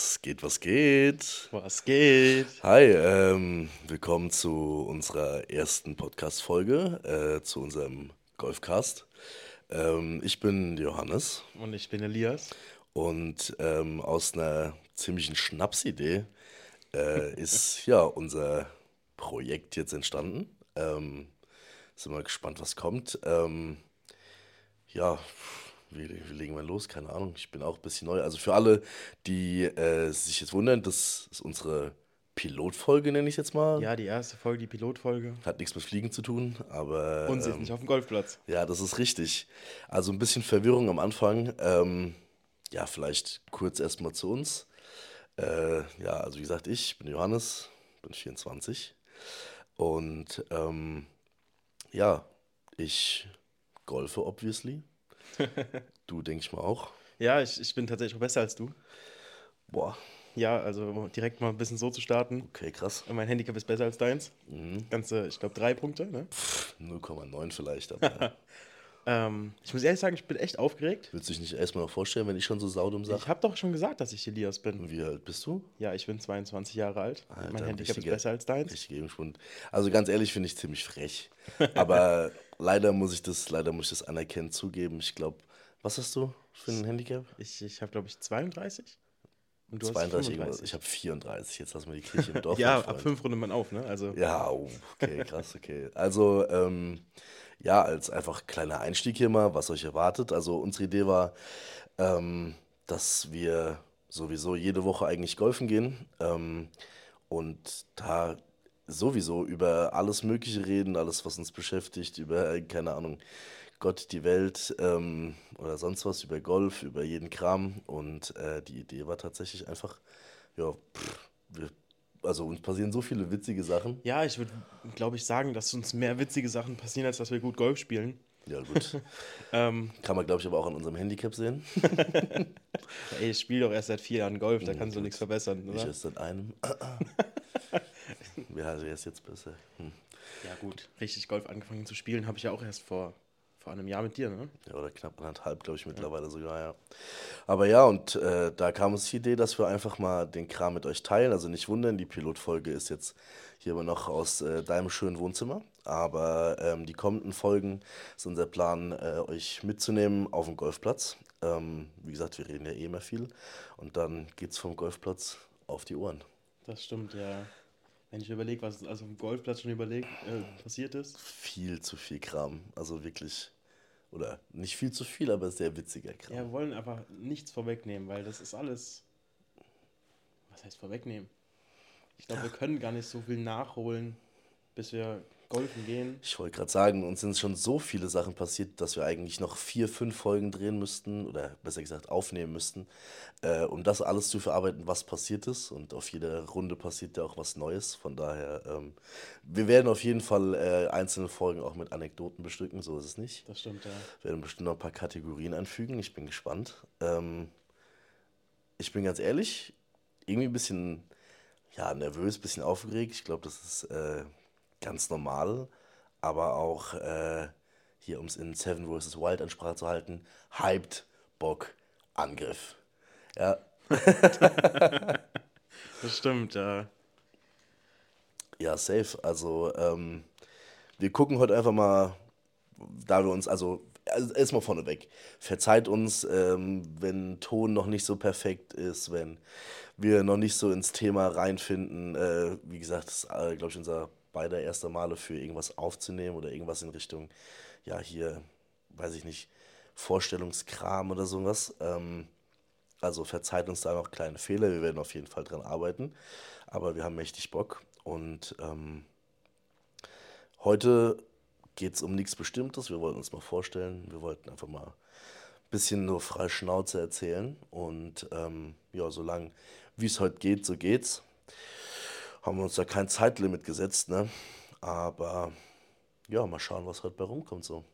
Was geht, was geht? Was geht? Hi, ähm, willkommen zu unserer ersten Podcast-Folge, äh, zu unserem Golfcast. Ähm, ich bin Johannes Und ich bin Elias. und ähm, aus einer ziemlichen Schnapsidee äh, ist ja unser Projekt jetzt entstanden. Ähm, sind wir gespannt, was kommt. Ähm, ja, wie, wie legen wir los? Keine Ahnung. Ich bin auch ein bisschen neu. Also für alle, die äh, sich jetzt wundern, das ist unsere Pilotfolge, nenne ich jetzt mal. Ja, die erste Folge, die Pilotfolge. Hat nichts mit Fliegen zu tun, aber. Und sind ähm, nicht auf dem Golfplatz. ja, das ist richtig. Also ein bisschen Verwirrung am Anfang. Ähm, ja, vielleicht kurz erstmal zu uns. Äh, ja, also wie gesagt, ich bin Johannes, bin 24. Und ähm, ja, ich golfe, obviously. Du, denke ich mal auch. Ja, ich, ich bin tatsächlich auch besser als du. Boah, Ja, also direkt mal ein bisschen so zu starten. okay, krass. Mein Handicap ist besser als deins. Mhm. Ganze, ich glaube, drei Punkte. Ne? 0,9 vielleicht, aber Ähm, ich muss ehrlich sagen, ich bin echt aufgeregt. willst du dich nicht erstmal noch vorstellen, wenn ich schon so saudum Ich sage? habe doch schon gesagt, dass ich Elias bin. Wie alt bist du? Ja, ich bin 22 Jahre alt. Alter, mein Handicap ist richtiger- besser als deins. Richtig Gegenschwund. Also ganz ehrlich finde ich ziemlich frech. Aber leider muss ich das, leider muss ich das anerkennen, zugeben. Ich glaube, was hast du für ein Handicap? Ich, ich habe, glaube ich, 32. Und du 32 irgendwas. hast Ich habe 34. Jetzt lass mal die Kirche im Dorf. Ja, ab fünf rundet man auf, ne? Also, Ja, oh, okay, krass, okay. Also, ähm, ja, als einfach kleiner Einstieg hier mal, was euch erwartet. Also, unsere Idee war, ähm, dass wir sowieso jede Woche eigentlich golfen gehen ähm, und da sowieso über alles Mögliche reden, alles, was uns beschäftigt, über, keine Ahnung, Gott, die Welt ähm, oder sonst was, über Golf, über jeden Kram. Und äh, die Idee war tatsächlich einfach, ja, pff, wir, also uns passieren so viele witzige Sachen. Ja, ich würde, glaube ich, sagen, dass uns mehr witzige Sachen passieren, als dass wir gut Golf spielen. Ja, gut. Ähm, Kann man, glaube ich, aber auch an unserem Handicap sehen. ey, ich spiele doch erst seit vier Jahren Golf, da Ja, kannst du nichts verbessern, Ich oder? erst seit einem. Wer also erst jetzt besser? Hm. Ja, gut. Richtig Golf angefangen zu spielen habe ich ja auch erst vor, vor einem Jahr mit dir, ne? Ja, oder knapp anderthalb, glaube ich, mittlerweile sogar, ja. Aber ja, und äh, da kam uns die Idee, dass wir einfach mal den Kram mit euch teilen. Also nicht wundern, die Pilotfolge ist jetzt hier immer noch aus äh, deinem schönen Wohnzimmer. Aber ähm, die kommenden Folgen ist unser Plan, äh, euch mitzunehmen auf den Golfplatz. Ähm, wie gesagt, wir reden ja eh immer viel. Und dann geht's vom Golfplatz auf die Ohren. Das stimmt, ja. Wenn ich überlege, was also auf dem Golfplatz schon überlegt, äh, passiert ist. Viel zu viel Kram. Also wirklich, oder nicht viel zu viel, aber sehr witziger Kram. Ja, wir wollen einfach nichts vorwegnehmen, weil das ist alles. Was heißt vorwegnehmen? Ich glaube, wir können gar nicht so viel nachholen, bis wir golfen gehen. Ich wollte gerade sagen, uns sind schon so viele Sachen passiert, dass wir eigentlich noch vier, fünf Folgen drehen müssten oder besser gesagt aufnehmen müssten, äh, um das alles zu verarbeiten, was passiert ist. Und auf jeder Runde passiert ja auch was Neues. Von daher, ähm, wir werden auf jeden Fall äh, einzelne Folgen auch mit Anekdoten bestücken, so ist es nicht. Das stimmt, ja. Wir werden bestimmt noch ein paar Kategorien anfügen. Ich bin gespannt. Ähm, ich bin ganz ehrlich, irgendwie ein bisschen ja, nervös, ein bisschen aufgeregt. Ich glaube, das ist äh, ganz normal. Aber auch äh, hier, um es in Seven vs. Wild Ansprache zu halten, hyped, Bock, Angriff. Ja, Das stimmt, ja. Ja, safe. Also, ähm, wir gucken heute einfach mal, da wir uns, also, also erstmal vorneweg, verzeiht uns, ähm, wenn Ton noch nicht so perfekt ist, wenn wir noch nicht so ins Thema reinfinden. Äh, wie gesagt, das ist, äh, glaube ich, unser beider erster Male für irgendwas aufzunehmen oder irgendwas in Richtung, ja, hier, weiß ich nicht, Vorstellungskram oder sowas. Ähm, also verzeiht uns da noch kleine Fehler, wir werden auf jeden Fall dran arbeiten, aber wir haben mächtig Bock und ähm, heute geht es um nichts Bestimmtes, wir wollten uns mal vorstellen, wir wollten einfach mal ein bisschen nur frei Schnauze erzählen und ähm, ja, solange wie es heute geht, so geht's. Haben wir uns da kein Zeitlimit gesetzt, ne? Aber ja, mal schauen, was heute bei rumkommt so.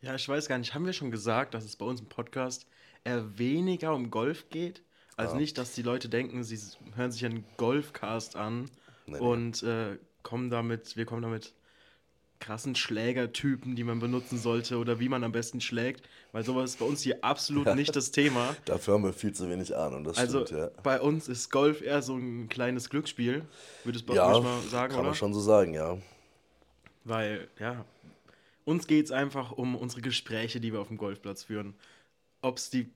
Ja, ich weiß gar nicht, haben wir schon gesagt, dass es bei uns im Podcast eher weniger um Golf geht? Also nicht, dass die Leute denken, sie hören sich einen Golfcast an Nee, nee. und äh, kommen damit, wir kommen damit krassen Schlägertypen, die man benutzen sollte oder wie man am besten schlägt, weil sowas ist bei uns hier absolut nicht das Thema. Dafür haben wir viel zu wenig Ahnung, das Also stimmt, ja. bei uns ist Golf eher so ein kleines Glücksspiel, würde es bei Ja, mal sagen, kann oder? man schon so sagen, ja. Weil, ja, uns geht es einfach um unsere Gespräche, die wir auf dem Golfplatz führen. Ob es die,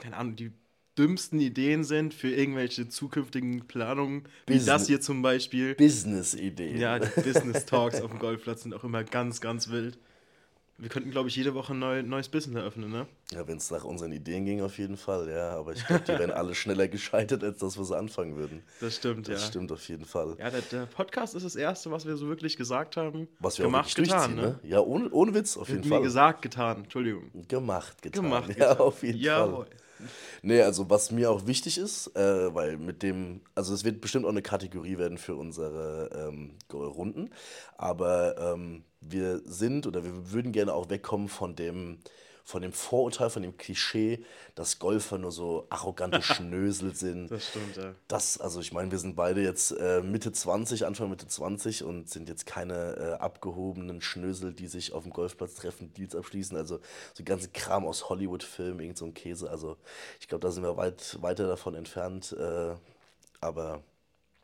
keine Ahnung, die dümmsten Ideen sind für irgendwelche zukünftigen Planungen, wie Business- das hier zum Beispiel. Business-Idee. Ja, die Business Talks auf dem Golfplatz sind auch immer ganz, ganz wild. Wir könnten, glaube ich, jede Woche ein neu, neues Business eröffnen, ne? Ja, wenn es nach unseren Ideen ging, auf jeden Fall, ja. Aber ich glaube, die wären alle schneller gescheitert, als dass wir sie anfangen würden. Das stimmt, Das ja. stimmt auf jeden Fall. Ja, der, der Podcast ist das Erste, was wir so wirklich gesagt haben. Was wir gemacht, auch getan, ne? ne? Ja, ohne, ohne Witz, auf jeden Nee, Fall. gesagt, getan, Entschuldigung. Gemacht, getan. Gemacht, ja, getan. auf jeden Jawohl. Fall. Nee, also was mir auch wichtig ist, äh, weil mit dem, also es wird bestimmt auch eine Kategorie werden für unsere ähm, Runden, aber ähm, wir sind oder wir würden gerne auch wegkommen von dem, von dem Vorurteil, von dem Klischee, dass Golfer nur so arrogante Schnösel sind. Das stimmt, ja. Das, also ich meine, wir sind beide jetzt äh, Mitte 20, Anfang Mitte 20 und sind jetzt keine äh, abgehobenen Schnösel, die sich auf dem Golfplatz treffen, Deals abschließen. Also so ganze Kram aus Hollywood-Filmen, irgend so ein Käse. Also ich glaube, da sind wir weit weiter davon entfernt. Äh, aber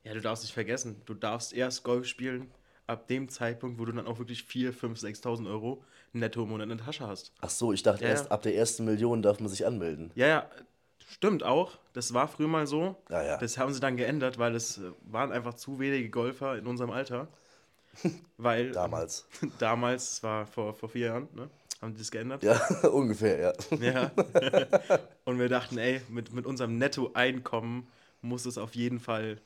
Ja, du darfst nicht vergessen, du darfst erst Golf spielen ab dem Zeitpunkt, wo du dann auch wirklich 4, 5, 6.000 Euro netto im Monat in der Tasche hast. ach so, ich dachte Ja, erst ja. ab der ersten Million darf man sich anmelden. Ja, ja, stimmt auch. Das war früher mal so. Ah, ja. Das haben sie dann geändert, weil es äh, waren einfach zu wenige Golfer in unserem Alter. Weil Damals. damals, es war vor, vor vier Jahren, ne? haben die das geändert. Ja, ungefähr, ja. Ja. Und wir dachten, ey, mit, mit unserem Nettoeinkommen muss es auf jeden Fall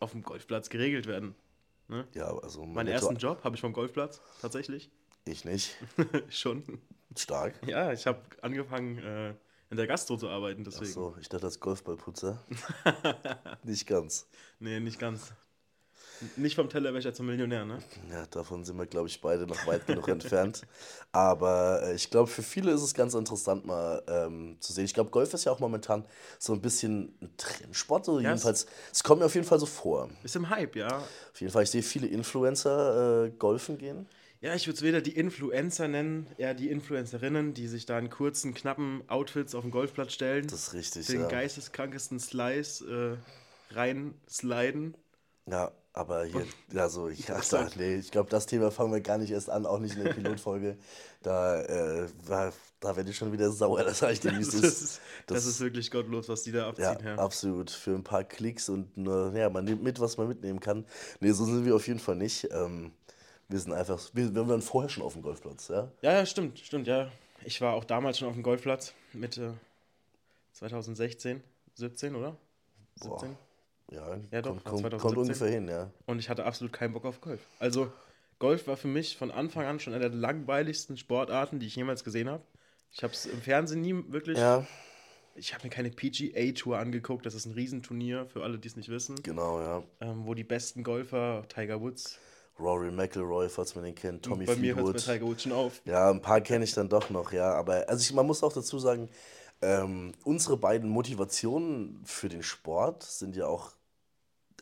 auf dem Golfplatz geregelt werden. Ja, also mein Meinen ersten Job habe ich vom Golfplatz, tatsächlich. Ich nicht. Schon. Stark. Ja, ich habe angefangen, äh, in der Gastro zu arbeiten, Ach deswegen. so, ich dachte als Golfballputzer. nicht ganz. Nee, nicht ganz. Nicht vom Tellerwäscher zum Millionär, ne? Ja, davon sind wir, glaube ich, beide noch weit genug entfernt. Aber äh, ich glaube, für viele ist es ganz interessant, mal ähm, zu sehen. Ich glaube, Golf ist ja auch momentan so ein bisschen ein Trendsport. So Ja, es- jedenfalls, es kommt mir auf jeden Fall so vor. Ist im Hype, ja. Auf jeden Fall, ich sehe viele Influencer äh, golfen gehen. Ja, ich würde es weder die Influencer nennen, eher die Influencerinnen, die sich da in kurzen, knappen Outfits auf den Golfplatz stellen, Das ist richtig, den ja. geisteskrankesten Slice äh, reinsliden. Ja, aber hier, ja, so, ja, Das da, halt- nee, ich glaube, das Thema fangen wir gar nicht erst an, auch nicht in der Pilotfolge. Da, äh, da werde ich schon wieder sauer, das sage ich dir, wie es Das ist. ist, das ist wirklich gottlos, was die da Ja, abziehen. Ja, absolut. Für ein paar Klicks und nur, ja, man nimmt mit, was man mitnehmen kann. Nee, so sind wir auf jeden Fall nicht. Ähm, wir sind einfach, wir, wir waren vorher schon auf dem Golfplatz, ja. ja, ja, stimmt, stimmt, ja. Ich war auch damals schon auf dem Golfplatz, Mitte 2016, 17, oder? Boah. 17? Ja, Ja, doch, kommt, kommt, 2017. kommt ungefähr hin, ja. Und ich hatte absolut keinen Bock auf Golf. Also, Golf war für mich von Anfang an schon einer der langweiligsten Sportarten, die ich jemals gesehen habe. Ich habe es im Fernsehen nie wirklich. Ja, Ich habe mir keine PGA-Tour angeguckt. Das ist ein Riesenturnier für alle, die es nicht wissen. genau, ja. Ähm, wo die besten Golfer, Tiger Woods, Rory McIlroy, falls man den kennt, Tommy bei mir hört Fleetwood. es bei Tiger Woods schon auf. Ja, ein paar kenne ich dann doch noch, ja. Aber also ich, man muss auch dazu sagen, ähm, unsere beiden Motivationen für den Sport sind ja auch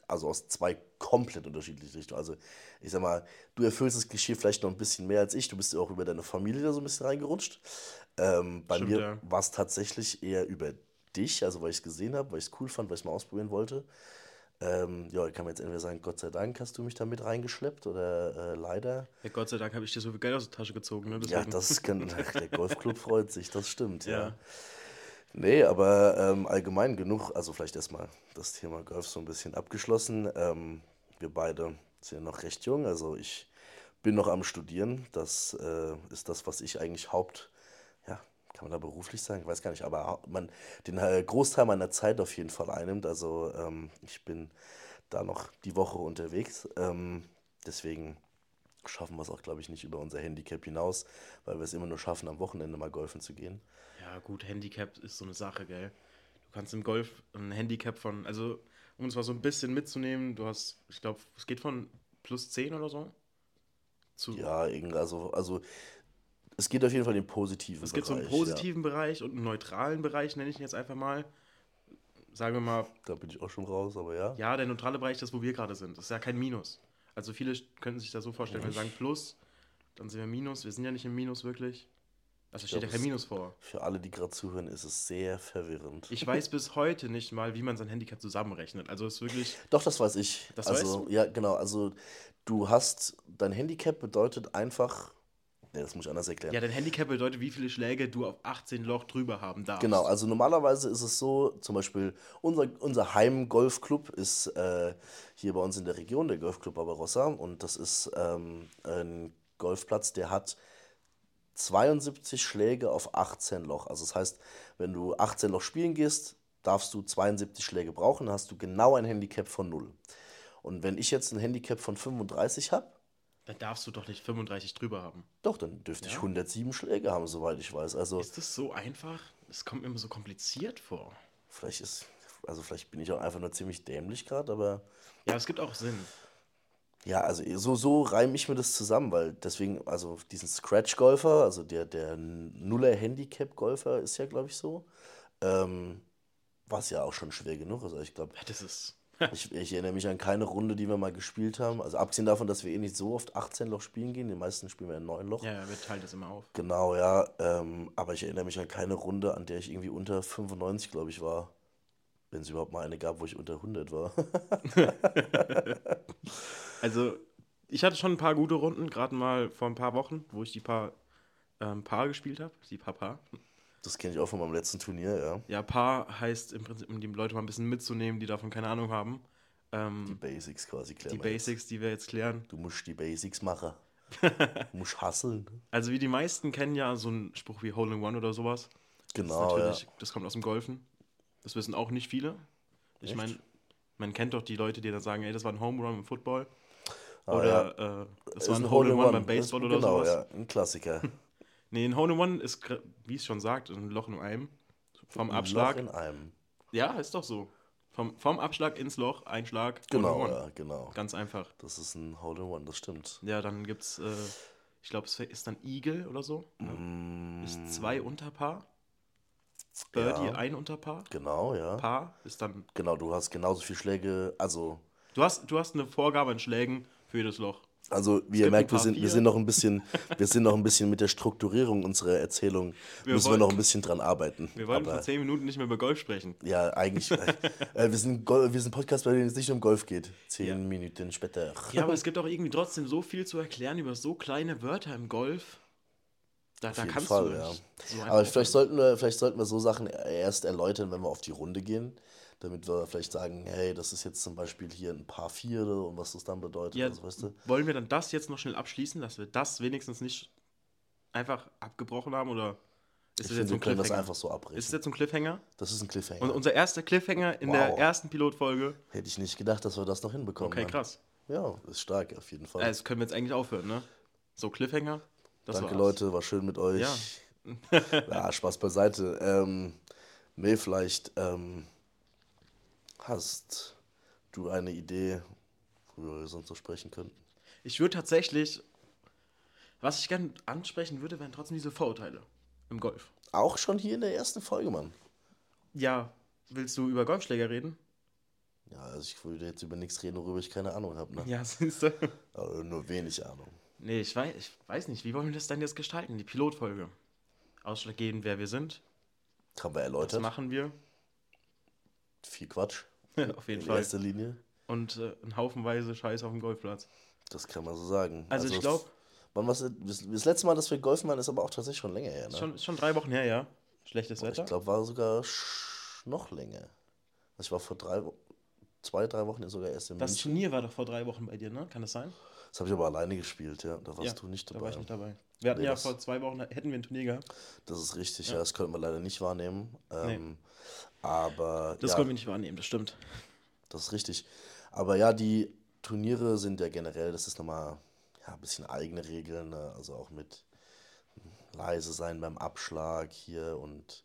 also aus zwei komplett unterschiedlichen Richtungen. Also ich sag mal, du erfüllst das Klischee vielleicht noch ein bisschen mehr als ich. Du bist ja auch über deine Familie da so ein bisschen reingerutscht. Ähm, bei Stimmt, mir ja. war es tatsächlich eher über dich, also weil ich es gesehen habe, weil ich es cool fand, weil ich es mal ausprobieren wollte. Ähm, ja, ich kann mir jetzt entweder sagen, Gott sei Dank hast du mich da mit reingeschleppt oder äh, leider. Ja, Gott sei Dank habe ich dir so viel Geld aus der Tasche gezogen. Ne? Ja, das kann, der Golfclub freut sich, das stimmt, ja. Ja. Nee, aber ähm, allgemein genug, also vielleicht erstmal das Thema Golf so ein bisschen abgeschlossen. Ähm, wir beide sind noch recht jung, also ich bin noch am Studieren. Das äh, ist das, was ich eigentlich Haupt, ja, kann man da beruflich sagen? Ich weiß gar nicht, aber man, den äh, Großteil meiner Zeit auf jeden Fall einnimmt. Also ähm, ich bin da noch die Woche unterwegs. Ähm, deswegen schaffen wir es auch, glaube ich, nicht über unser Handicap hinaus, weil wir es immer nur schaffen, am Wochenende mal golfen zu gehen. Ja, gut, Handicap ist so eine Sache, gell? Du kannst im Golf ein Handicap von, also um es mal so ein bisschen mitzunehmen, du hast, ich glaube, es geht von plus 10 oder so zu. Ja, also, also es geht auf jeden Fall in den positiven es gibt so einen Bereich, positiven Bereich und einen neutralen Bereich, nenne ich ihn jetzt einfach mal. Sagen wir mal, Ja. Da bin ich auch schon raus, aber ja. ja, der neutrale Bereich, das wo wir gerade sind, das ist ja kein Minus. Also viele könnten sich das so vorstellen, wenn wir sagen Plus, dann sind wir Minus. Wir sind ja nicht im Minus wirklich. Also steht ja kein Minus vor. Für alle, die gerade zuhören, ist es sehr verwirrend. Ich weiß bis heute nicht mal, wie man sein Handicap zusammenrechnet. Also es ist wirklich. Doch, das weiß ich. Das also, weißt ja, genau. Also, du hast, dein Handicap bedeutet einfach, ne, das muss ich anders erklären. Ja, dein Handicap bedeutet, wie viele Schläge du auf 18 Loch drüber haben darfst. Genau, also normalerweise ist es so, zum Beispiel unser, unser Heim-Golfclub ist äh, hier bei uns in der Region, der Golfclub Barbarossa. Und das ist ähm, ein Golfplatz, der hat 72 Schläge auf 18 Loch. Also das heißt, wenn du 18 Loch spielen gehst, darfst du 72 Schläge brauchen, dann hast du genau ein Handicap von 0. Und wenn ich jetzt ein Handicap von 35 habe, Dann darfst du doch nicht 35 drüber haben. doch, dann dürfte ich Ja. 107 Schläge haben, soweit ich weiß. Also Ist das so einfach? Es kommt mir immer so kompliziert vor. vielleicht ist, also vielleicht bin ich auch einfach nur ziemlich dämlich gerade, aber Ja, es gibt auch Sinn. ja, also so, so reime ich mir das zusammen, weil deswegen, also diesen Scratch-Golfer, also der, der Nuller-Handicap-Golfer ist ja, glaube ich, so, ähm, was ja auch schon schwer genug ist. Also ich glaube, Ja, das ist. Ich, ich erinnere mich an keine Runde, die wir mal gespielt haben. Also abgesehen davon, dass wir eh nicht so oft 18 Loch spielen gehen, die meisten spielen wir in 9 Loch. Ja, wir teilen das immer auf. Genau, ja. Ähm, aber ich erinnere mich an keine Runde, an der ich irgendwie unter 95, glaube ich, war. Wenn es überhaupt mal eine gab, wo ich unter 100 war. Also, ich hatte schon ein paar gute Runden, gerade mal vor ein paar Wochen, wo ich die paar ähm, Paar gespielt habe. Die paar Paar. Das kenne ich auch von meinem letzten Turnier, ja. Ja, Paar heißt im Prinzip, um die Leute mal ein bisschen mitzunehmen, die davon keine Ahnung haben. Die Ähm, Basics quasi klären. die wir jetzt. Basics, die wir jetzt klären. Du musst die Basics machen. Du musst hasseln. Also, wie die meisten kennen ja so einen Spruch wie Hole in One oder sowas. Genau, das, ist ja. das kommt aus dem Golfen. Das wissen auch nicht viele. Ich meine, man kennt doch die Leute, die dann sagen, ey, das war ein Home Run im Football. Ah, oder äh, das Ist war ein Hole in One beim Baseball oder genau, sowas. ja. Ein Klassiker. Nee, ein Hole in One ist, wie es schon sagt, ein Loch in einem. Vom Ein Abschlag. Loch in einem. Ja, ist doch so. Vom, vom Abschlag ins Loch, Einschlag, Genau, ja, genau. Ganz einfach. Das ist ein Hole in One, das stimmt. Ja, dann gibt's, äh, ich glaube, es ist dann Eagle oder so. Ne? Ist zwei Unterpaar. Birdie Mm. Ja. ein Unterpaar. Genau, ja. Paar ist dann. Genau, du hast genauso viele Schläge. Also, Du hast, du hast eine Vorgabe an Schlägen für jedes Loch. Also wie ihr merkt, wir sind, wir sind noch ein bisschen, wir sind noch ein bisschen mit der Strukturierung unserer Erzählung. Wir müssen wir wollen- noch ein bisschen dran arbeiten. Wir wollten Aber, vor zehn Minuten nicht mehr über Golf sprechen. ja, eigentlich. äh, wir, sind Gol wir sind ein Podcast, bei dem es nicht um Golf geht. Zehn Ja. Minuten später. Ja, aber es gibt auch irgendwie trotzdem so viel zu erklären über so kleine Wörter im Golf. Da, da jeden kannst Fall, du ja. so Aber vielleicht sollten, wir, vielleicht sollten wir so Sachen erst erläutern, wenn wir auf die Runde gehen. Damit wir vielleicht sagen, hey, das ist jetzt zum Beispiel hier ein Paar Viere und was das dann bedeutet. Ja, also, weißt du? wollen wir dann das jetzt noch schnell abschließen, dass wir das wenigstens nicht einfach abgebrochen haben? Oder Ich ist das finde, jetzt so ein das Cliffhanger? einfach so abbrechen. Ist das jetzt ein Cliffhanger? das ist ein Cliffhanger. Und unser erster Cliffhanger in der Wow. ersten Pilotfolge. Hätte ich nicht gedacht, dass wir das noch hinbekommen. Okay, krass. Ja, ist stark, auf jeden Fall. Das können wir jetzt eigentlich aufhören, ne? So, Cliffhanger. Das Danke, war's. Leute, war schön mit euch. Ja. Ja, Spaß beiseite. Ähm, May, vielleicht ähm, hast du eine Idee, worüber wir sonst so sprechen könnten? Ich würde tatsächlich, was ich gerne ansprechen würde, wären trotzdem diese Vorurteile im Golf. Auch schon hier in der ersten Folge, Mann. Ja, willst du über Golfschläger reden? Ja, also ich würde jetzt über nichts reden, worüber ich keine Ahnung habe. Ne? Ja, siehst du. Also nur wenig Ahnung. Nee, ich weiß, ich weiß nicht, wie wollen wir das denn jetzt gestalten, die Pilotfolge? Ausschlaggebend, wer wir sind, Haben wir was erläutert. machen wir, Viel Quatsch. Auf jeden in Fall. erster Linie. Und äh, ein Haufenweise Scheiß auf dem Golfplatz. Das kann man so sagen. Also, ich glaube, Wann das, das letzte Mal, dass wir golfen waren, ist aber auch tatsächlich schon länger her. Ne? schon, schon drei Wochen her, ja. Schlechtes Wetter. Ich glaube, war sogar noch länger. Also ich war vor drei, zwei, drei Wochen sogar erst in das München. Turnier war doch vor drei Wochen bei dir, ne? Kann das sein? Das habe ich aber alleine gespielt, ja. Da warst ja, du nicht Da dabei. war ich nicht dabei. Wir hatten Nee, ja vor zwei Wochen, hätten wir ein Turnier gehabt. Das ist richtig, ja. Das konnten wir leider nicht wahrnehmen. Ähm, Aber Das ja, konnten wir nicht wahrnehmen, das stimmt. das ist richtig. Aber ja, die Turniere sind ja generell, das ist nochmal ja, ein bisschen eigene Regeln, ne? also auch mit leise sein beim Abschlag hier und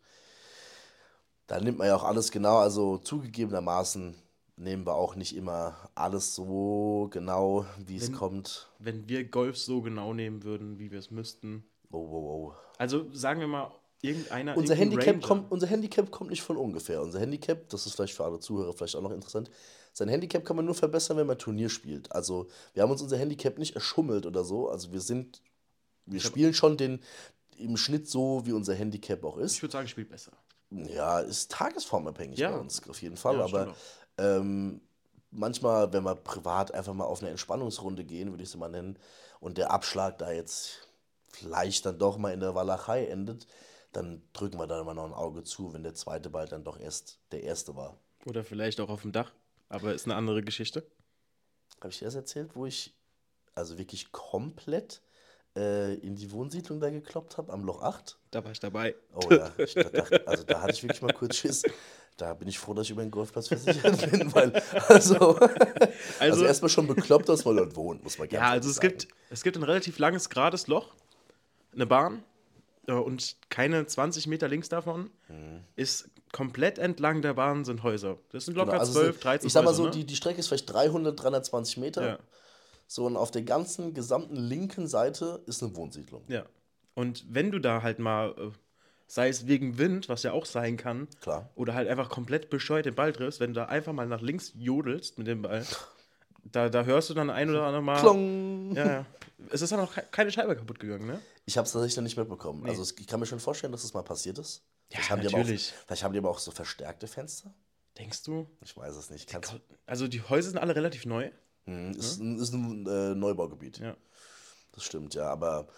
da nimmt man ja auch alles genau, also zugegebenermaßen nehmen wir auch nicht immer alles so genau, wie es Wenn- kommt. Wenn wir Golf so genau nehmen würden, wie wir es müssten. Oh, oh, oh. Also sagen wir mal, irgendeiner. Unser Handicap, Ranger. kommt, unser Handicap kommt nicht von ungefähr. Unser Handicap, das ist vielleicht für alle Zuhörer vielleicht auch noch interessant, sein Handicap kann man nur verbessern, wenn man Turnier spielt. Also wir haben uns unser Handicap nicht erschummelt oder so. Also wir sind, wir spielen schon den im Schnitt so, wie unser Handicap auch ist. Ich würde sagen, spielt besser. Ja, ist tagesformabhängig Ja. bei uns, auf jeden Fall. Ja, aber ähm, manchmal, wenn wir privat einfach mal auf eine Entspannungsrunde gehen, würde ich es mal nennen, und der Abschlag da jetzt vielleicht dann doch mal in der Walachei endet, dann drücken wir da mal noch ein Auge zu, wenn der zweite Ball dann doch erst der erste war. Oder vielleicht auch auf dem Dach. Aber ist eine andere Geschichte. Habe ich dir das erzählt, wo ich also wirklich komplett äh, in die Wohnsiedlung da gekloppt habe, am Loch 8? Da war ich dabei. Oh ja, ich dachte, also da hatte ich wirklich mal kurz Schiss. Da bin ich froh, dass ich über den Golfplatz versichert bin, weil, also, also, Also- erstmal schon bekloppt, dass man dort wohnt, muss man gerne Ja, also es gibt, es gibt ein relativ langes, gerades Loch, eine Bahn und keine 20 Meter links davon Mhm. ist komplett entlang der Bahn sind Häuser. Das sind locker Genau, also 12, sind- 13 Ich sag mal Häuser, so, ne? die, die Strecke ist vielleicht 300, 320 Meter. Ja. So, und auf der ganzen gesamten linken Seite ist eine Wohnsiedlung. Ja. Und wenn du da halt mal, äh, sei es wegen Wind, was ja auch sein kann, Klar. oder halt einfach komplett bescheuert den Ball triffst, wenn du da einfach mal nach links jodelst mit dem Ball, da, da hörst du dann ein oder andere Mal. Klong. Ja, ja. Es ist dann auch ke- keine Scheibe kaputt gegangen, ne? Ich habe es tatsächlich noch nicht mitbekommen. Also es, ich kann mir schon vorstellen, dass das mal passiert ist. Vielleicht haben die natürlich. auch, vielleicht haben die aber auch so verstärkte Fenster. Denkst du? Ich weiß es nicht. Kann's, Also die Häuser sind alle relativ neu. Hm, ist, ein, ist ein äh, Neubaugebiet. Ja. Das stimmt, ja. Aber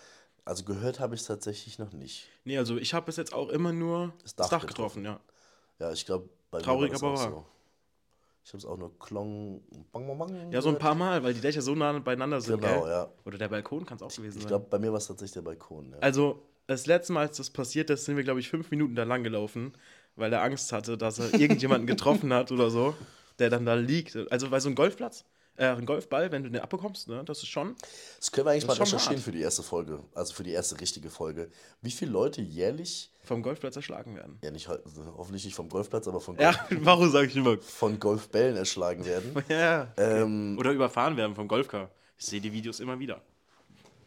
also gehört habe ich es tatsächlich noch nicht. Nee, also ich habe bis jetzt auch immer nur das Dach Dach, getroffen, ja. Ja, ich glaube, bei Traurig, mir war das aber auch so. Ich habe es auch nur Klong, bang, bang, bang Ja, so ein paar Mal, weil die Dächer so nah beieinander sind. Genau, gell? ja. Oder der Balkon kann es auch gewesen Ich sein. glaube, bei mir war es tatsächlich der Balkon. Ja. Also, das letzte Mal, als das passiert ist, sind wir, glaube ich, fünf Minuten da lang gelaufen, weil er Angst hatte, dass er irgendjemanden getroffen hat oder so, der dann da liegt. Also, weil so ein Golfplatz, äh, ein Golfball, wenn du den abbekommst, ne, das ist schon. Das können wir eigentlich mal ist schon recherchieren für die erste Folge. Also für die erste richtige Folge. Wie viele Leute jährlich, vom Golfplatz erschlagen werden. ja nicht heu- hoffentlich nicht vom Golfplatz, aber von, Ja, Golf, warum sage ich immer? von Golfbällen erschlagen werden. Ja. ähm, Oder überfahren werden vom Golfcar. Ich sehe die Videos immer wieder.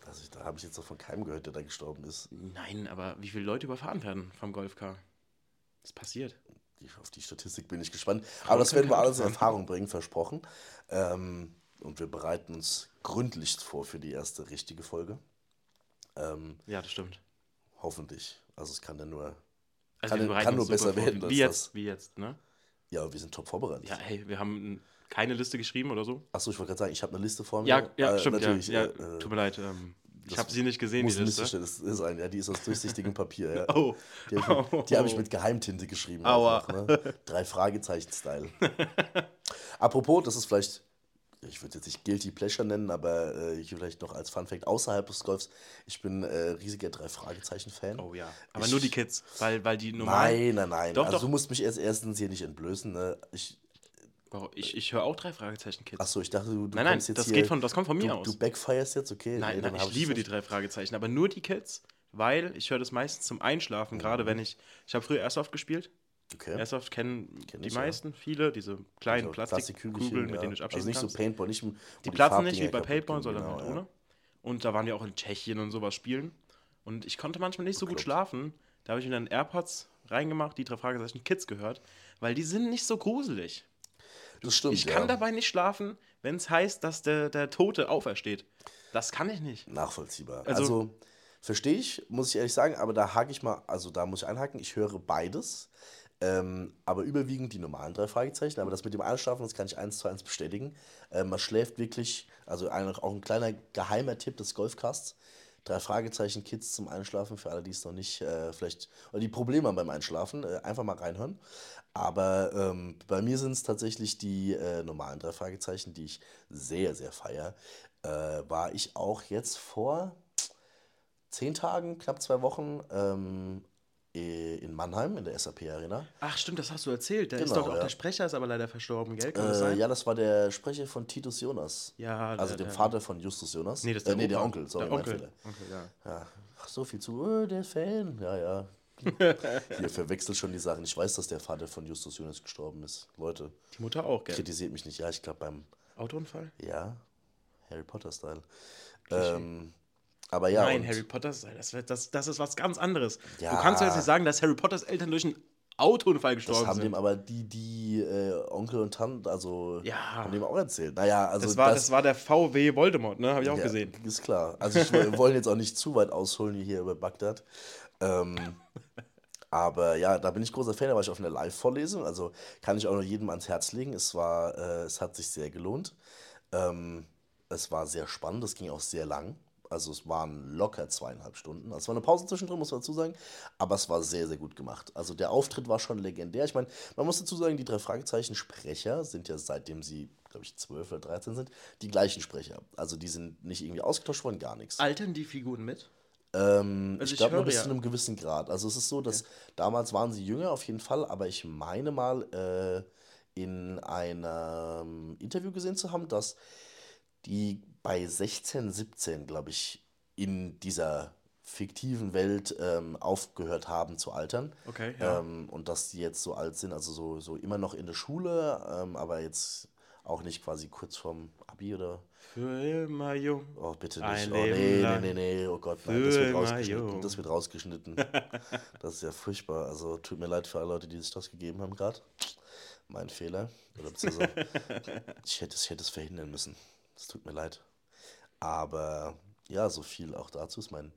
also da habe ich jetzt noch von keinem gehört, der da gestorben ist. Nein, aber wie viele Leute überfahren werden vom Golfcar? Das passiert. Die, auf die Statistik bin ich gespannt. Aber das werden wir alles in. Erfahrung bringen, versprochen. Ähm, und wir bereiten uns gründlichst vor für die erste richtige Folge. Ähm, Ja, das stimmt. hoffentlich. Also es kann ja nur. Also Kann- kann nur besser werden als Wie jetzt, das. wie jetzt, ne? Ja, wir sind top vorbereitet. Ja, hey, wir haben keine Liste geschrieben oder so. Achso, ich wollte gerade sagen, ich habe eine Liste vor mir. Ja, ja, Äh, stimmt, ja. natürlich, ja äh, äh, tut mir leid. Ähm, ich das habe sie nicht gesehen, muss die ein Liste. Missverständnis sein. Ja, die ist aus durchsichtigem Papier. Ja. Oh. Die habe ich, hab ich mit Geheimtinte geschrieben. Aua. Einfach, ne? Drei Fragezeichen-Style. Apropos, das ist vielleicht, ich würde jetzt nicht Guilty Pleasure nennen, aber äh, hier vielleicht noch als Fun Fact außerhalb des Golfs. Ich bin äh, riesiger Drei Fragezeichen-Fan. Oh ja. Aber Ich- nur die Kids, weil, weil die normal. Nein, nein, nein. Doch, also doch. du musst mich erst erstens hier nicht entblößen. Ne? Ich? Ich, ich höre auch drei Fragezeichen Kids. achso, ich dachte, du, du nein, nein, jetzt das, geht von, das kommt von mir du, aus. du backfires jetzt, okay? nein, nee, nein, ich liebe die drei Fragezeichen, aber nur die Kids, weil ich höre das meistens zum Einschlafen, Mhm. gerade wenn ich. Ich habe früher Airsoft gespielt. Okay. Airsoft kennen Kenn die ich, ja. meisten, viele, diese kleinen So Plastikkugeln, mit ja. denen du abschießen Also nicht kannst. so Paintball, nicht Die die platzen nicht wie bei Paintball, sondern genau, halt ja. ohne. Und da waren wir auch in Tschechien und sowas spielen. Und ich konnte manchmal nicht so gut schlafen. Da habe ich mir dann AirPods reingemacht, die drei Fragezeichen Kids gehört, weil die sind nicht so gruselig. Das stimmt, Ich kann ja. dabei nicht schlafen, wenn es heißt, dass der, der Tote aufersteht. Das kann ich nicht. Nachvollziehbar. Also- Also, verstehe ich, muss ich ehrlich sagen, aber da hake ich mal, also da muss ich einhaken, ich höre beides, ähm, aber überwiegend die normalen drei Fragezeichen, aber das mit dem Einschlafen, das kann ich eins zu eins bestätigen. Ähm, man schläft wirklich, also ein, auch ein kleiner geheimer Tipp des Golfcasts, drei Fragezeichen Kids zum Einschlafen, für alle, die es noch nicht, äh, vielleicht, oder die Probleme haben beim Einschlafen, äh, einfach mal reinhören. Aber ähm, bei mir sind es tatsächlich die äh, normalen drei Fragezeichen, die ich sehr, sehr feier. Äh, war ich auch jetzt vor zehn Tagen, knapp zwei Wochen, ähm, in Mannheim in der SAP Arena. Ach, stimmt, das hast du erzählt. Der ist Genau, doch auch ja. der Sprecher, ist aber leider verstorben, gell? Kann das Äh, sein? ja, das war der Sprecher von Titus Jonas. Ja, Also der- dem Vater von Justus Jonas. Nee, das ist äh, der, nee, der. Onkel, sorry, der mein Onkel. Fehler. Onkel ja. Ja, ach, so viel zu, äh, der ist Fan. Ja, ja. Ihr verwechselt schon die Sachen. Ich weiß, dass der Vater von Justus Jonas gestorben ist. Leute, Die Mutter auch, gell? kritisiert mich nicht. Ja, ich glaube beim Autounfall? Ja, Harry Potter-Style. Klischee. Ähm, Aber ja, Nein, Harry Potter, das, das, das ist was ganz anderes. Ja. Du kannst doch jetzt nicht sagen, dass Harry Potters Eltern durch einen Autounfall Das gestorben haben dem sind. aber die, die äh, Onkel und Tante, also Ja. haben dem auch erzählt. Naja, also Das war, das, war der VW Voldemort, ne? Habe ich auch ja, gesehen. Ist klar. Also ich, wir wollen jetzt auch nicht zu weit ausholen hier über Bagdad. Ähm, aber ja, da bin ich großer Fan, da war ich auf einer Live-Vorlesung, also kann ich auch nur jedem ans Herz legen. Es war, äh, es hat sich sehr gelohnt. Ähm, es war sehr spannend, es ging auch sehr lang. Also es waren locker zweieinhalb Stunden. Also Es war eine Pause zwischendrin, muss man dazu sagen. Aber es war sehr, sehr gut gemacht. Also der Auftritt war schon legendär. Ich meine, man muss dazu sagen, die drei Fragezeichen-Sprecher sind ja seitdem sie, glaube ich, 12 oder 13 sind, die gleichen Sprecher. Also die sind nicht irgendwie ausgetauscht worden, gar nichts. Altern die Figuren mit? Ähm, Also ich ich glaube nur bis ja- zu einem gewissen Grad. Also es ist so, dass damals waren sie jünger auf jeden Fall, aber ich meine mal äh, in einem Interview gesehen zu haben, dass die bei 16, 17, glaube ich, in dieser fiktiven Welt ähm, aufgehört haben zu altern. Okay, ja. Ähm, und dass die jetzt so alt sind, also so, so immer noch in der Schule, ähm, aber jetzt auch nicht quasi kurz vorm Abi oder Für immer jung. Oh, bitte nicht. Ein oh, nee, nee, nee, nee. Oh Gott, nein, das wird rausgeschnitten. jung. Das wird rausgeschnitten. Das ist ja furchtbar. Also tut mir leid für alle Leute, die sich das gegeben haben gerade. Mein Fehler. Oder beziehungsweise, ich, hätte, es- ich hätte es verhindern müssen. Es tut mir leid. Aber ja, so viel auch dazu ist mein,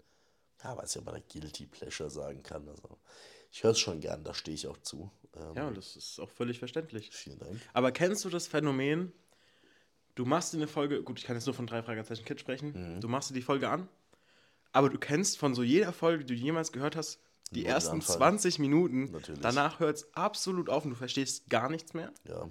ja, weiß ja, ob man Guilty Pleasure sagen kann. Also, ich höre es schon gern, da stehe ich auch zu. Ähm, Ja, und das ist auch völlig verständlich. Vielen Dank. Aber kennst du das Phänomen, du machst dir eine Folge, gut, ich kann jetzt nur von drei Fragezeichen Kids sprechen, Mhm. du machst dir die Folge an, aber du kennst von so jeder Folge, die du jemals gehört hast, die Nur ersten Anfang. 20 Minuten, Natürlich. danach hört es absolut auf und du verstehst gar nichts mehr. Ja,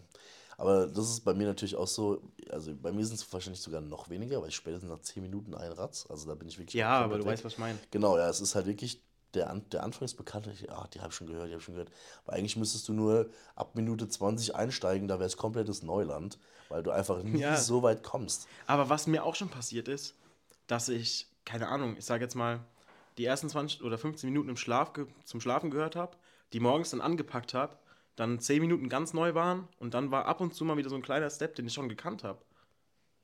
aber das ist bei mir natürlich auch so, also bei mir sind es wahrscheinlich sogar noch weniger, weil ich spätestens nach 10 Minuten ein Ratz, also da bin ich wirklich Ja, aber du weg. weißt, was ich meine. Genau, ja, es ist halt wirklich der, An der Anfangsbekannte, ich- ah, die habe ich schon gehört, die habe ich schon gehört. Aber eigentlich müsstest du nur ab Minute 20 einsteigen, da wäre es komplettes Neuland, weil du einfach nie Ja. so weit kommst. Aber was mir auch schon passiert ist, dass ich, keine Ahnung, ich sage jetzt mal, die ersten 20 oder 15 Minuten im Schlaf zum Schlafen gehört habe, die morgens dann angepackt habe, dann 10 Minuten ganz neu waren und dann war ab und zu mal wieder so ein kleiner Step, den ich schon gekannt habe.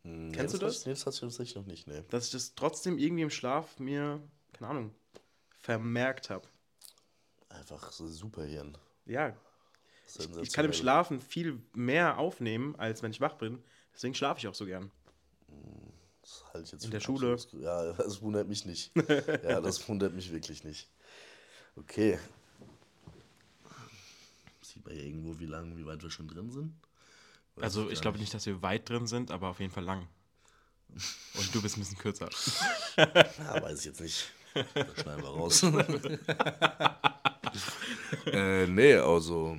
Hm, Kennst nee, du das? das? Nee, das hatte ich tatsächlich noch nicht, nee. Dass ich das trotzdem irgendwie im Schlaf mir, keine Ahnung, vermerkt habe. Einfach so Superhirn. Ja, ich, ich kann im Schlafen viel mehr aufnehmen, als wenn ich wach bin. Deswegen schlafe ich auch so gern. Das halte ich jetzt In der Schule. Ja, das wundert mich nicht. ja, das wundert mich wirklich nicht. Okay. Sieht man hier irgendwo, wie lang, wie weit wir schon drin sind? Weiß Also gar ich glaube nicht, dass wir weit drin sind, aber auf jeden Fall lang. Und du bist ein bisschen kürzer. Ja, weiß ich jetzt nicht. Das schneiden wir raus. äh, nee, also,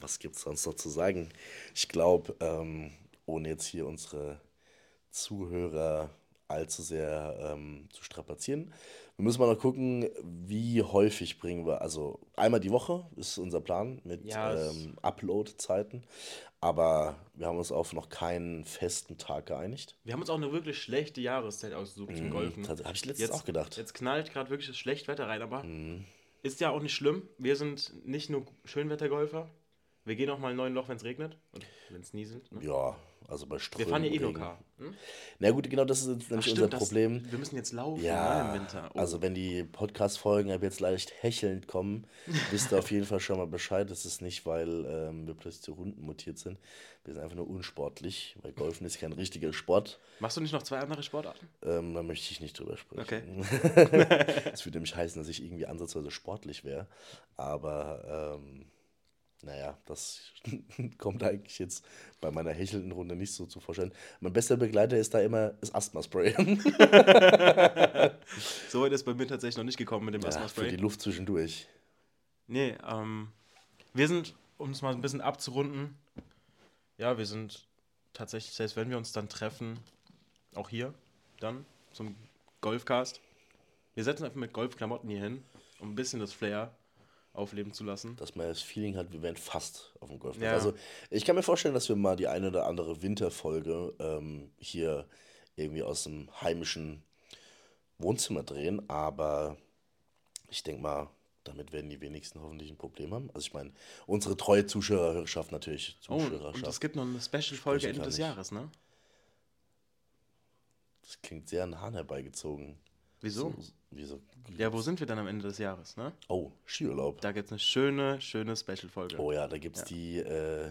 was gibt's sonst noch zu sagen? Ich glaube, ähm, ohne jetzt hier unsere Zuhörer allzu sehr ähm, zu strapazieren, wir müssen mal noch gucken, wie häufig bringen wir, also einmal die Woche ist unser Plan mit Ja, ähm, Upload-Zeiten, aber wir haben uns auf noch keinen festen Tag geeinigt. Wir haben uns auch eine wirklich schlechte Jahreszeit ausgesucht zum Golfen. Habe ich letztens auch gedacht. Mhm. Jetzt knallt gerade wirklich das Schlechtwetter rein, aber ist ja auch nicht schlimm. Wir sind nicht nur Schönwettergolfer. Wir gehen auch mal in neun Loch, wenn es regnet und wenn es nieselt. Ne? Ja, also bei Strömen. Wir fahren ja eh nur. Car. Hm? Na gut, genau das ist jetzt nämlich unser das- Problem. Wir müssen jetzt laufen Ja, ne, im Winter. Oh. also wenn die Podcast-Folgen ab jetzt leicht hechelnd kommen, wisst ihr auf jeden Fall schon mal Bescheid. Das ist nicht, weil ähm, wir plötzlich zu Hunden mutiert sind. Wir sind einfach nur unsportlich, weil Golfen ist kein richtiger Sport. Machst du nicht noch zwei andere Sportarten? Ähm, da möchte ich nicht drüber sprechen. Okay. Das würde nämlich heißen, dass ich irgendwie ansatzweise sportlich wäre. Aber ähm, naja, das kommt eigentlich jetzt bei meiner hechelnden Runde nicht so zu vorstellen. Mein bester Begleiter ist da immer das Asthma-Spray. So weit ist bei mir tatsächlich noch nicht gekommen mit dem ja, für Asthma-Spray. die Luft zwischendurch. Nee, ähm, wir sind, um es mal ein bisschen abzurunden, ja, wir sind tatsächlich, selbst wenn wir uns dann treffen, auch hier, dann zum Golfcast. Wir setzen einfach mit Golfklamotten hier hin, um ein bisschen das Flair aufleben zu lassen. dass man das Feeling hat, wir wären fast auf dem Golfplatz. Ja. Also ich kann mir vorstellen, dass wir mal die eine oder andere Winterfolge ähm, hier irgendwie aus dem heimischen Wohnzimmer drehen, aber ich denke mal, damit werden die wenigsten hoffentlich ein Problem haben. Also ich meine, unsere treue Zuschauerschaft natürlich. Oh, und Zuschauerschaft. es gibt noch eine Special-Folge Ende des. Jahres, ne? das klingt sehr an den Hahn herbeigezogen. Wieso? So, wieso? Ja, wo sind wir dann am Ende des Jahres, ne? Oh, Skiurlaub. Da gibt es eine schöne, schöne Special-Folge. Oh ja, da gibt es die, äh,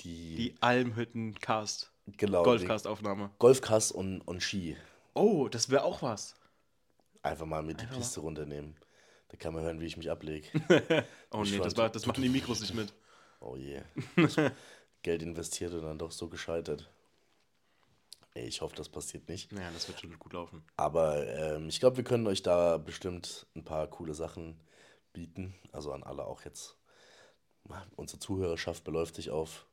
die, Die Almhütten-Cast. genau, Golfcast-Aufnahme. Golfcast und, und Ski. Oh, das wäre auch was. Einfach mal mit Einfach die Piste runternehmen. Da kann man hören, wie ich mich ablege. Oh Ich nee, das, war, das machen die Mikros nicht mit. Oh je. Geld investiert und dann doch so gescheitert. Ich hoffe, das passiert nicht. Naja, das wird schon gut laufen. Aber ähm, ich glaube, wir können euch da bestimmt ein paar coole Sachen bieten. Also an alle auch jetzt. Unsere Zuhörerschaft beläuft sich auf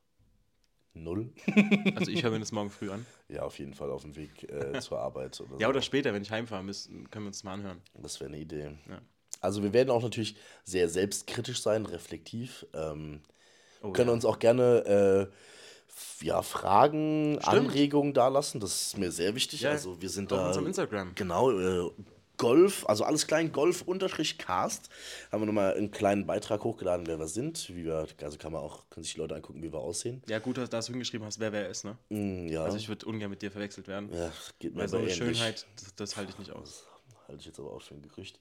null. Also ich höre mir das morgen früh an. Ja, auf jeden Fall auf dem Weg äh, zur Arbeit oder Ja, so. oder später, wenn ich heimfahre, müssen, können wir uns das mal anhören. Das wäre eine Idee. Ja. Also wir werden auch natürlich sehr selbstkritisch sein, reflektiv. Ähm, Oh, können ja. uns auch gerne äh, ja, Fragen, Stimmt. Anregungen dalassen. Das ist mir sehr wichtig. Ja, also wir sind da. unserem Instagram. Genau, äh, Golf, also alles klein, Golf-Cast. Haben wir nochmal einen kleinen Beitrag hochgeladen, wer wir sind. Wie wir, also kann man auch, können sich die Leute angucken, wie wir aussehen. Ja, gut, dass du hingeschrieben hast, wer wer ist, ne? Mm, ja, Also ich würde ungern mit dir verwechselt werden. ja, geht mir Weil so eine ähnlich. Schönheit, das, das halte ich nicht aus. Das halte ich jetzt aber auch für ein Gerücht.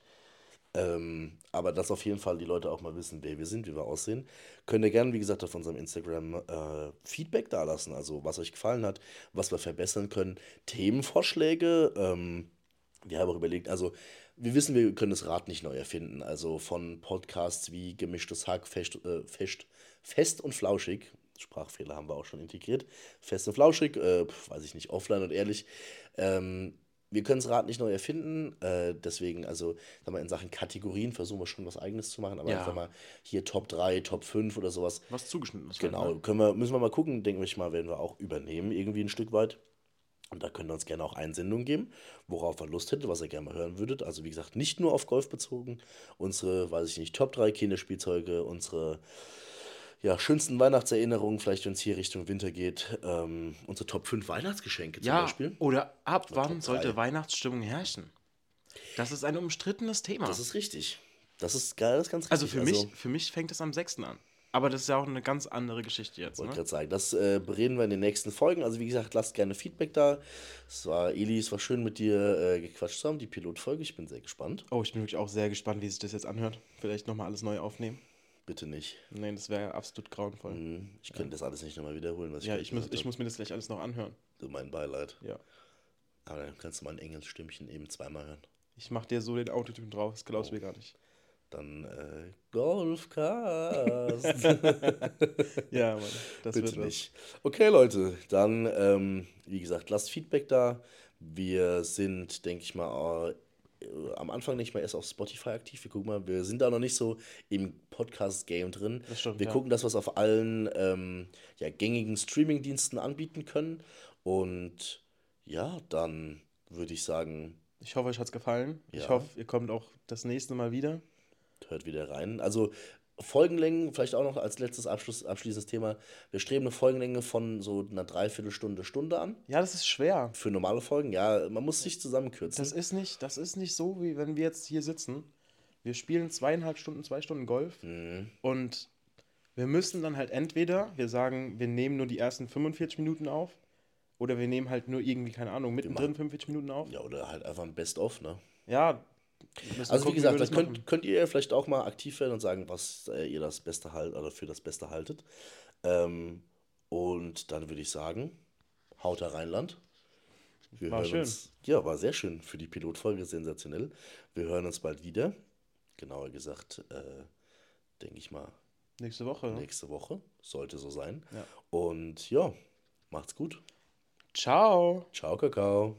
Ähm, aber dass auf jeden Fall die Leute auch mal wissen, wer wir sind, wie wir aussehen. Könnt ihr gerne, wie gesagt, auf unserem Instagram äh, Feedback dalassen. Also, was euch gefallen hat, was wir verbessern können. Themenvorschläge. Ähm, wir haben auch überlegt, also, wir wissen, wir können das Rad nicht neu erfinden. Also, von Podcasts wie Gemischtes Hack, Fest, äh, Fest, Fest und Flauschig. Sprachfehler haben wir auch schon integriert. Fest und Flauschig, äh, weiß ich nicht, offline und ehrlich. Ähm, wir können das Rad nicht neu erfinden, äh, deswegen, also, sag mal, in Sachen Kategorien versuchen wir schon was Eigenes zu machen, aber Ja. sag mal, hier Top 3, Top 5 oder sowas, Was zugeschnitten ist. genau, halt, ne? können wir, müssen wir mal gucken, denke ich mal, werden wir auch übernehmen, irgendwie ein Stück weit. Und da könnt ihr uns gerne auch Einsendungen geben, worauf ihr Lust hättet, was ihr gerne mal hören würdet. Also wie gesagt, nicht nur auf Golf bezogen. Unsere, weiß ich nicht, Top 3 Kinderspielzeuge, unsere ja, schönsten Weihnachtserinnerungen, vielleicht wenn es hier Richtung Winter geht, ähm, unsere Top 5 Weihnachtsgeschenke zum Ja, Beispiel. oder ab Top wann sollte Weihnachtsstimmung herrschen? Das ist ein umstrittenes Thema. Das ist richtig. Das ist geil, das ist ganz richtig. also für mich, für mich fängt es am 6. an. Aber das ist ja auch eine ganz andere Geschichte jetzt. wollte Ne? gerade sagen, das äh, bereden wir in den nächsten Folgen. Also wie gesagt, lasst gerne Feedback da. Es war, Eli, es war schön mit dir äh, gequatscht zu haben, die Pilotfolge. Ich bin sehr gespannt. Oh, ich bin wirklich auch sehr gespannt, wie sich das jetzt anhört. Vielleicht nochmal alles neu aufnehmen. Bitte nicht. Nein, das wäre absolut grauenvoll. Hm, Ich könnte das alles nicht nochmal wiederholen, was Ja, ich, ich muss, ich muss mir das gleich alles noch anhören. So mein Beileid. Ja. Aber dann kannst du mein Engelsstimmchen eben zweimal hören. Ich mach dir so den Autotune drauf, das glaubst du mir gar nicht. Dann äh, Golfcast. Ja, Mann, das Bitte wird was. nicht. Okay, Leute, dann, ähm, wie gesagt, lasst Feedback da. Wir sind, denke ich mal, am Anfang nicht mal erst auf Spotify aktiv. Wir gucken mal, wir sind da noch nicht so im Podcast-Game drin. Das stimmt, wir ja. gucken, dass wir es auf allen ähm, ja, gängigen Streaming-Diensten anbieten können. Und ja, dann würde ich sagen, Ich hoffe, euch hat's gefallen. Ich Ja. hoffe, ihr kommt auch das nächste Mal wieder. hört wieder rein. Also Folgenlängen, vielleicht auch noch als letztes Abschluss, abschließendes Thema. Wir streben eine Folgenlänge von so einer Dreiviertelstunde, Stunde an. Ja, das ist schwer. Für normale Folgen, ja, man muss sich zusammenkürzen. Das ist nicht, das ist nicht so, wie wenn wir jetzt hier sitzen. Wir spielen zweieinhalb Stunden, zwei Stunden Golf Mhm. und wir müssen dann halt entweder, wir sagen, wir nehmen nur die ersten 45 Minuten auf oder wir nehmen halt nur irgendwie, keine Ahnung, mittendrin 45 Minuten auf. Ja, oder halt einfach ein Best-of, ne? Ja. Also wie gucken, gesagt, wir da das machen. könnt, könnt ihr vielleicht auch mal aktiv werden und sagen, was äh, ihr das Beste halt oder für das Beste haltet. Ähm, und dann würde ich sagen, haut da Rheinland. Wir War hören schön. Uns, ja, war sehr schön für die Pilotfolge, sensationell. Wir hören uns bald wieder. Genauer gesagt, äh, denke ich mal, Nächste Woche. ne? nächste Woche. Sollte so sein. Ja. Und ja, macht's gut. Ciao. Ciao, Kakao.